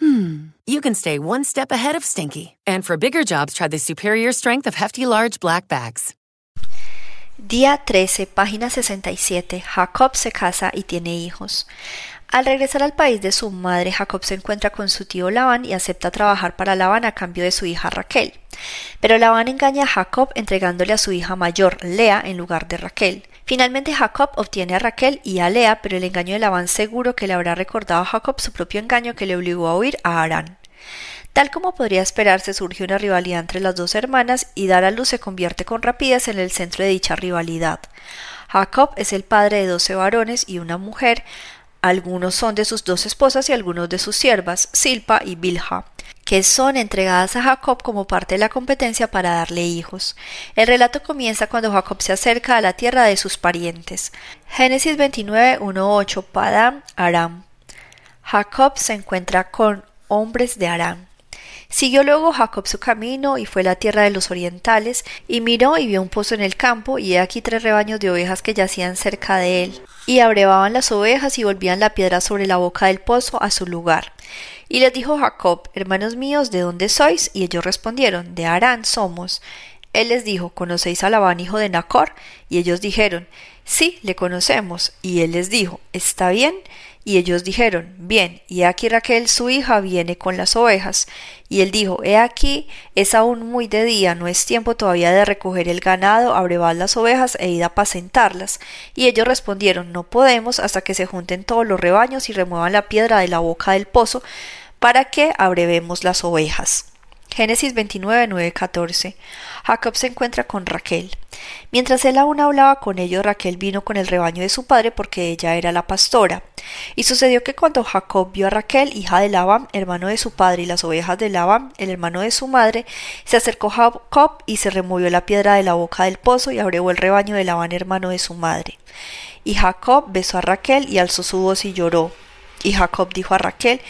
hmm, you can stay one step ahead of stinky. And for bigger jobs, try the superior strength of Hefty Large Black Bags. Día 13, página 67. Jacob se casa y tiene hijos. Al regresar al país de su madre, Jacob se encuentra con su tío Labán y acepta trabajar para Labán a cambio de su hija Raquel. Pero Labán engaña a Jacob entregándole a su hija mayor, Lea, en lugar de Raquel. Finalmente Jacob obtiene a Raquel y a Lea, pero el engaño de Labán seguro que le habrá recordado a Jacob su propio engaño que le obligó a huir a Arán. Tal como podría esperarse, surge una rivalidad entre las dos hermanas y dar a luz se convierte con rapidez en el centro de dicha rivalidad. Jacob es el padre de doce varones y una mujer, algunos son de sus dos esposas y algunos de sus siervas, Silpa y Bilha, son entregadas a Jacob como parte de la competencia para darle hijos. El relato comienza cuando Jacob se acerca a la tierra de sus parientes. Génesis 29, 1, Padam, Aram. Jacob se encuentra con hombres de Aram. Siguió luego Jacob su camino y fue a la tierra de los orientales, y miró y vio un pozo en el campo, y he aquí tres rebaños de ovejas que yacían cerca de él. Y abrevaban las ovejas y volvían la piedra sobre la boca del pozo a su lugar. Y les dijo Jacob, hermanos míos, ¿de dónde sois? Y ellos respondieron, de Arán somos. Él les dijo, ¿conocéis a Labán, hijo de Nacor? Y ellos dijeron, sí, le conocemos. Y él les dijo, ¿está bien? Y ellos dijeron, Bien, y aquí Raquel su hija viene con las ovejas. Y él dijo, He aquí, es aún muy de día, no es tiempo todavía de recoger el ganado, abrevar las ovejas e ir a apacentarlas. Y ellos respondieron, No podemos hasta que se junten todos los rebaños y remuevan la piedra de la boca del pozo, para que abrevemos las ovejas. Génesis 29, 9, 14. Jacob se encuentra con Raquel. Mientras él aún hablaba con ellos, Raquel vino con el rebaño de su padre porque ella era la pastora. Y sucedió que cuando Jacob vio a Raquel, hija de Labán, hermano de su padre, y las ovejas de Labán, el hermano de su madre, se acercó Jacob y se removió la piedra de la boca del pozo y abrió el rebaño de Labán, hermano de su madre. Y Jacob besó a Raquel y alzó su voz y lloró. Y Jacob dijo a Raquel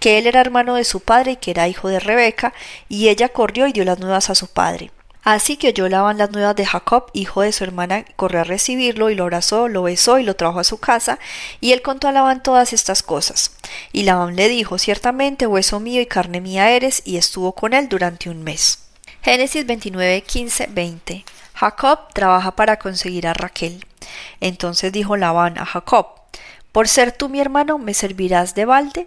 que él era hermano de su padre y que era hijo de Rebeca, y ella corrió y dio las nuevas a su padre. Así que oyó Labán las nuevas de Jacob, hijo de su hermana, corrió a recibirlo y lo abrazó, lo besó y lo trajo a su casa, y él contó a Labán todas estas cosas. Y Labán le dijo, ciertamente hueso mío y carne mía eres, y estuvo con él durante un mes. Génesis 29, 15, 20. Jacob trabaja para conseguir a Raquel. Entonces dijo Labán a Jacob, por ser tú mi hermano, ¿me servirás de balde?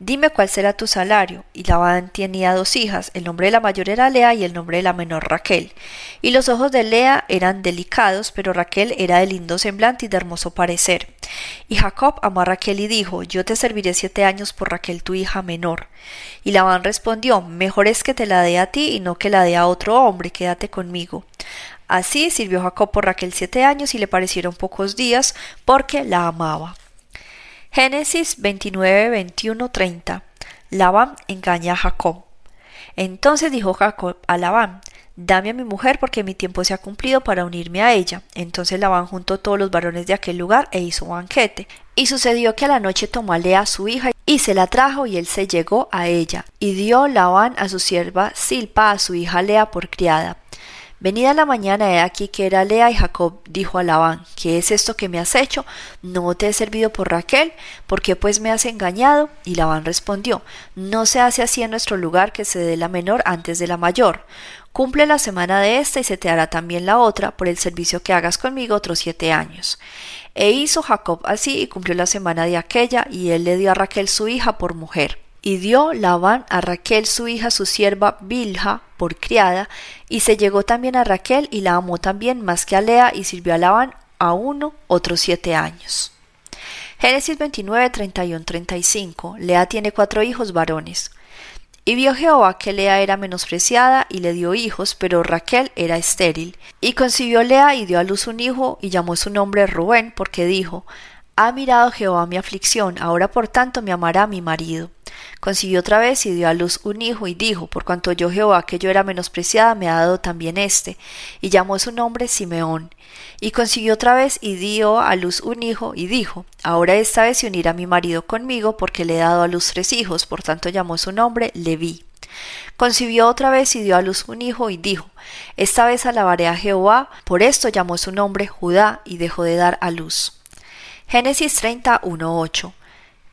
Dime cuál será tu salario. Y Labán tenía dos hijas, el nombre de la mayor era Lea y el nombre de la menor Raquel. Y los ojos de Lea eran delicados, pero Raquel era de lindo semblante y de hermoso parecer. Y Jacob amó a Raquel y dijo, Yo te serviré siete años por Raquel tu hija menor. Y Labán respondió, Mejor es que te la dé a ti y no que la dé a otro hombre, quédate conmigo. Así sirvió Jacob por Raquel siete años y le parecieron pocos días, porque la amaba. Génesis 29, 21, 30. Labán engaña a Jacob. Entonces dijo Jacob a Labán, Dame a mi mujer porque mi tiempo se ha cumplido para unirme a ella. Entonces Labán juntó todos los varones de aquel lugar e hizo banquete. Y sucedió que a la noche tomó a Lea su hija y se la trajo y él se llegó a ella. Y dio Labán a su sierva Silpa a su hija Lea por criada. Venida la mañana he aquí que era Lea y Jacob dijo a Labán, ¿qué es esto que me has hecho? ¿No te he servido por Raquel? ¿Por qué pues me has engañado? Y Labán respondió, no se hace así en nuestro lugar que se dé la menor antes de la mayor. Cumple la semana de esta y se te hará también la otra por el servicio que hagas conmigo otros siete años. E hizo Jacob así y cumplió la semana de aquella y él le dio a Raquel su hija por mujer. Y dio Labán a Raquel su hija su sierva Bilha por criada, y se llegó también a Raquel y la amó también más que a Lea y sirvió a Labán a uno otros siete años. Génesis 29, 31, 35. Lea tiene cuatro hijos varones. Y vio Jehová que Lea era menospreciada y le dio hijos, pero Raquel era estéril. Y concibió Lea y dio a luz un hijo y llamó su nombre Rubén, porque dijo, Ha mirado Jehová mi aflicción, ahora por tanto me amará mi marido. Concibió otra vez y dio a luz un hijo y dijo, por cuanto yo Jehová que yo era menospreciada, me ha dado también éste, y llamó su nombre Simeón. Y consiguió otra vez y dio a luz un hijo y dijo, ahora esta vez se unirá mi marido conmigo porque le he dado a luz tres hijos, por tanto llamó su nombre Leví. Concibió otra vez y dio a luz un hijo y dijo, esta vez alabaré a Jehová, por esto llamó su nombre Judá y dejó de dar a luz. Génesis 31.8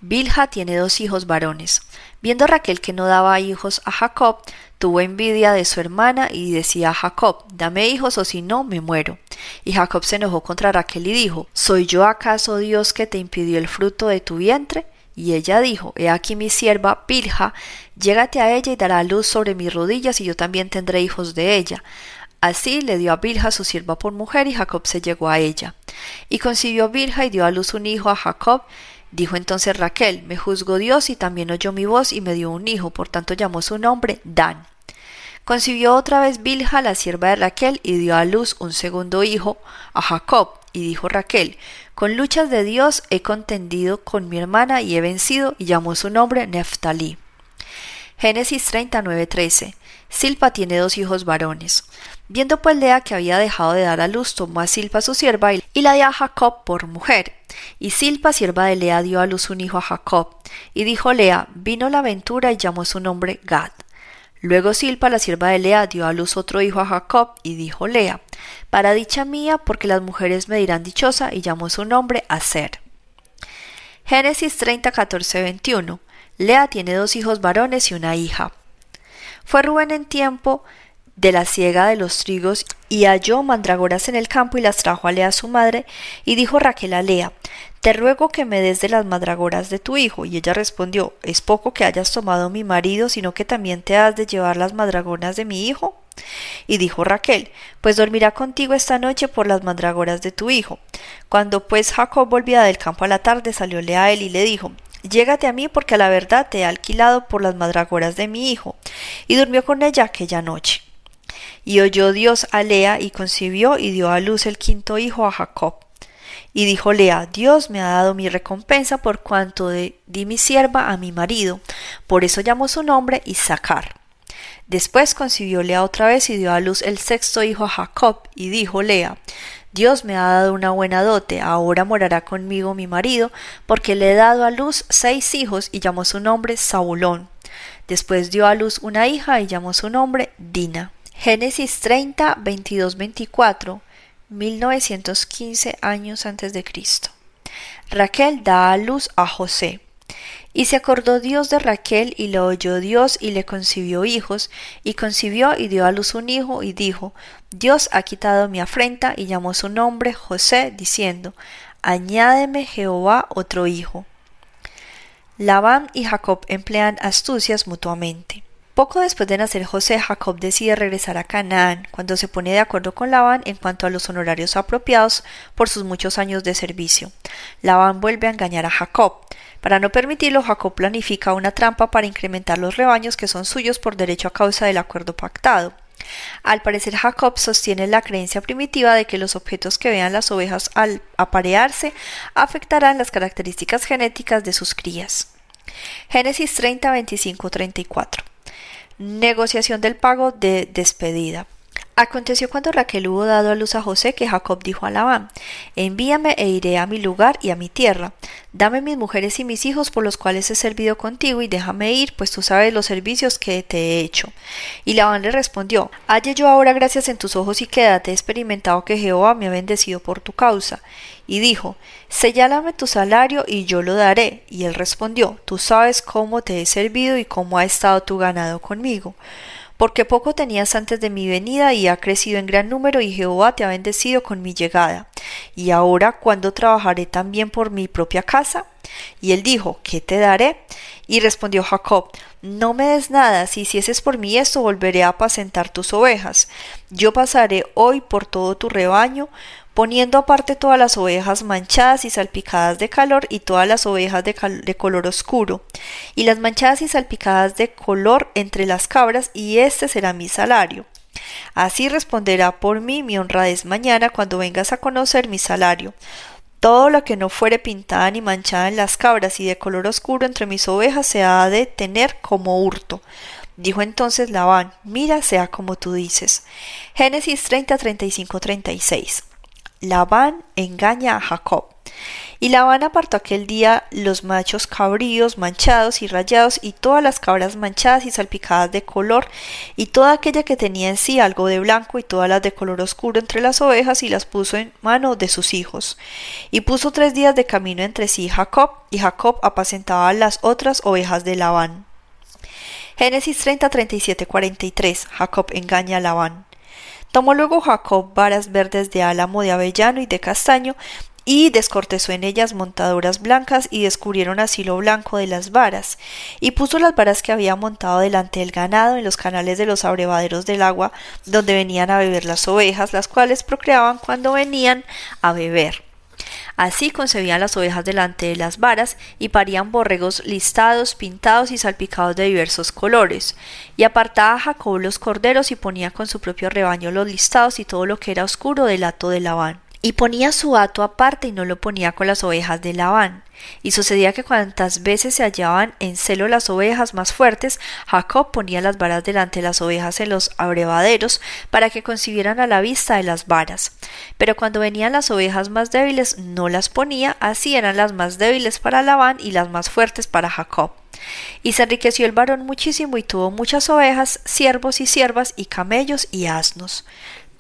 Bilha tiene dos hijos varones. Viendo Raquel que no daba hijos a Jacob, tuvo envidia de su hermana y decía a Jacob, dame hijos o si no, me muero. Y Jacob se enojó contra Raquel y dijo, ¿soy yo acaso Dios que te impidió el fruto de tu vientre? Y ella dijo, He aquí mi sierva Bilha, llégate a ella y dará luz sobre mis rodillas y yo también tendré hijos de ella. Así le dio a Bilha su sierva por mujer y Jacob se llegó a ella. Y concibió Bilha y dio a luz un hijo a Jacob Dijo entonces Raquel, me juzgó Dios y también oyó mi voz y me dio un hijo, por tanto llamó su nombre Dan. Concibió otra vez Bilha, la sierva de Raquel, y dio a luz un segundo hijo, a Jacob, y dijo Raquel, con luchas de Dios he contendido con mi hermana y he vencido, y llamó su nombre Neftalí. Génesis 39:13 Silpa tiene dos hijos varones. Viendo pues Lea que había dejado de dar a luz, tomó a Silpa su sierva y la dio a Jacob por mujer. Y Silpa, sierva de Lea, dio a luz un hijo a Jacob. Y dijo Lea, vino la aventura y llamó su nombre Gad. Luego Silpa, la sierva de Lea, dio a luz otro hijo a Jacob, y dijo Lea, para dicha mía, porque las mujeres me dirán dichosa, y llamó su nombre Aser. Génesis 30, 14, 21. Lea tiene dos hijos varones y una hija. Fue Rubén en tiempo de la siega de los trigos y halló mandragoras en el campo y las trajo a Lea su madre y dijo Raquel a Lea te ruego que me des de las mandragoras de tu hijo y ella respondió es poco que hayas tomado mi marido sino que también te has de llevar las mandragoras de mi hijo y dijo Raquel pues dormirá contigo esta noche por las mandragoras de tu hijo cuando pues Jacob volvía del campo a la tarde salióle a él y le dijo Llégate a mí porque a la verdad te he alquilado por las mandragoras de mi hijo. Y durmió con ella aquella noche. Y oyó Dios a Lea y concibió y dio a luz el quinto hijo a Jacob. Y dijo Lea, Dios me ha dado mi recompensa por cuanto di mi sierva a mi marido. Por eso llamó su nombre Isaacar. Después concibió Lea otra vez y dio a luz el sexto hijo a Jacob. Y dijo Lea, Dios me ha dado una buena dote, ahora morará conmigo mi marido, porque le he dado a luz seis hijos y llamó su nombre Saulón. Después dio a luz una hija y llamó su nombre Dina. Génesis 30, 22, 24, 1915 años antes de Cristo. Raquel da a luz a José. Y se acordó Dios de Raquel y lo oyó Dios y le concibió hijos, y concibió y dio a luz un hijo y dijo, Dios ha quitado mi afrenta y llamó su nombre José, diciendo, Añádeme Jehová otro hijo. Labán y Jacob emplean astucias mutuamente. Poco después de nacer José, Jacob decide regresar a Canaán, cuando se pone de acuerdo con Labán en cuanto a los honorarios apropiados por sus muchos años de servicio. Labán vuelve a engañar a Jacob. Para no permitirlo, Jacob planifica una trampa para incrementar los rebaños que son suyos por derecho a causa del acuerdo pactado. Al parecer Jacob sostiene la creencia primitiva de que los objetos que vean las ovejas al aparearse afectarán las características genéticas de sus crías. Génesis 30, 25, 34. Negociación del pago de despedida. Aconteció cuando Raquel hubo dado a luz a José que Jacob dijo a Labán, envíame e iré a mi lugar y a mi tierra, dame mis mujeres y mis hijos por los cuales he servido contigo y déjame ir, pues tú sabes los servicios que te he hecho. Y Labán le respondió, halle yo ahora gracias en tus ojos y quédate, he experimentado que Jehová me ha bendecido por tu causa. Y dijo, sellálame tu salario y yo lo daré. Y él respondió, tú sabes cómo te he servido y cómo ha estado tu ganado conmigo porque poco tenías antes de mi venida y ha crecido en gran número y Jehová te ha bendecido con mi llegada. ¿Y ahora cuándo trabajaré también por mi propia casa? Y él dijo, ¿qué te daré? Y respondió Jacob, no me des nada, si hicieses por mí esto, volveré a apacentar tus ovejas. Yo pasaré hoy por todo tu rebaño, poniendo aparte todas las ovejas manchadas y salpicadas de calor y todas las ovejas de, color oscuro, y las manchadas y salpicadas de color entre las cabras, y este será mi salario. Así responderá por mí mi honradez mañana cuando vengas a conocer mi salario. Todo lo que no fuere pintada ni manchada en las cabras y de color oscuro entre mis ovejas se ha de tener como hurto. Dijo entonces Labán, mira sea como tú dices. Génesis 30, 35, 36. Labán engaña a Jacob. Y Labán apartó aquel día los machos cabríos manchados y rayados y todas las cabras manchadas y salpicadas de color y toda aquella que tenía en sí algo de blanco y todas las de color oscuro entre las ovejas y las puso en mano de sus hijos. Y puso tres días de camino entre sí Jacob y Jacob apacentaba las otras ovejas de Labán. Génesis 30, 37, 43. Jacob engaña a Labán. Tomó luego Jacob varas verdes de álamo, de avellano y de castaño, y descortezó en ellas montaduras blancas y descubrieron así lo blanco de las varas, y puso las varas que había montado delante del ganado en los canales de los abrevaderos del agua, donde venían a beber las ovejas, las cuales procreaban cuando venían a beber. Así concebían las ovejas delante de las varas y parían borregos listados, pintados y salpicados de diversos colores. Y apartaba Jacob los corderos y ponía con su propio rebaño los listados y todo lo que era oscuro del hato de Labán y ponía su hato aparte y no lo ponía con las ovejas de Labán. Y sucedía que cuantas veces se hallaban en celo las ovejas más fuertes, Jacob ponía las varas delante de las ovejas en los abrevaderos para que concibieran a la vista de las varas. Pero cuando venían las ovejas más débiles no las ponía, así eran las más débiles para Labán y las más fuertes para Jacob. Y se enriqueció el varón muchísimo y tuvo muchas ovejas, siervos y siervas y camellos y asnos.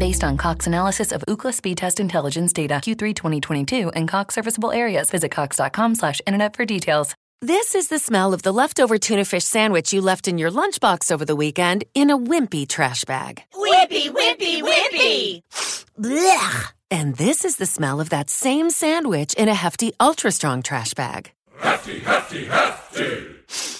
based on Cox analysis of Ookla speed test intelligence data Q3 2022 and Cox serviceable areas. Visit cox.com slash internet for details. This is the smell of the leftover tuna fish sandwich you left in your lunchbox over the weekend in a wimpy trash bag. Wimpy, wimpy, wimpy! Blech! And this is the smell of that same sandwich in a hefty, ultra strong trash bag. Hefty, hefty, hefty!